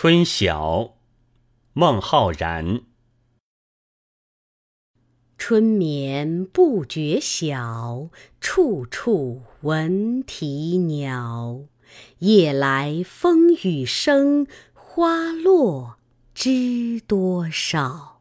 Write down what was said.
春晓孟浩然。春眠不觉晓处处闻啼鸟。夜来风雨声花落知多少。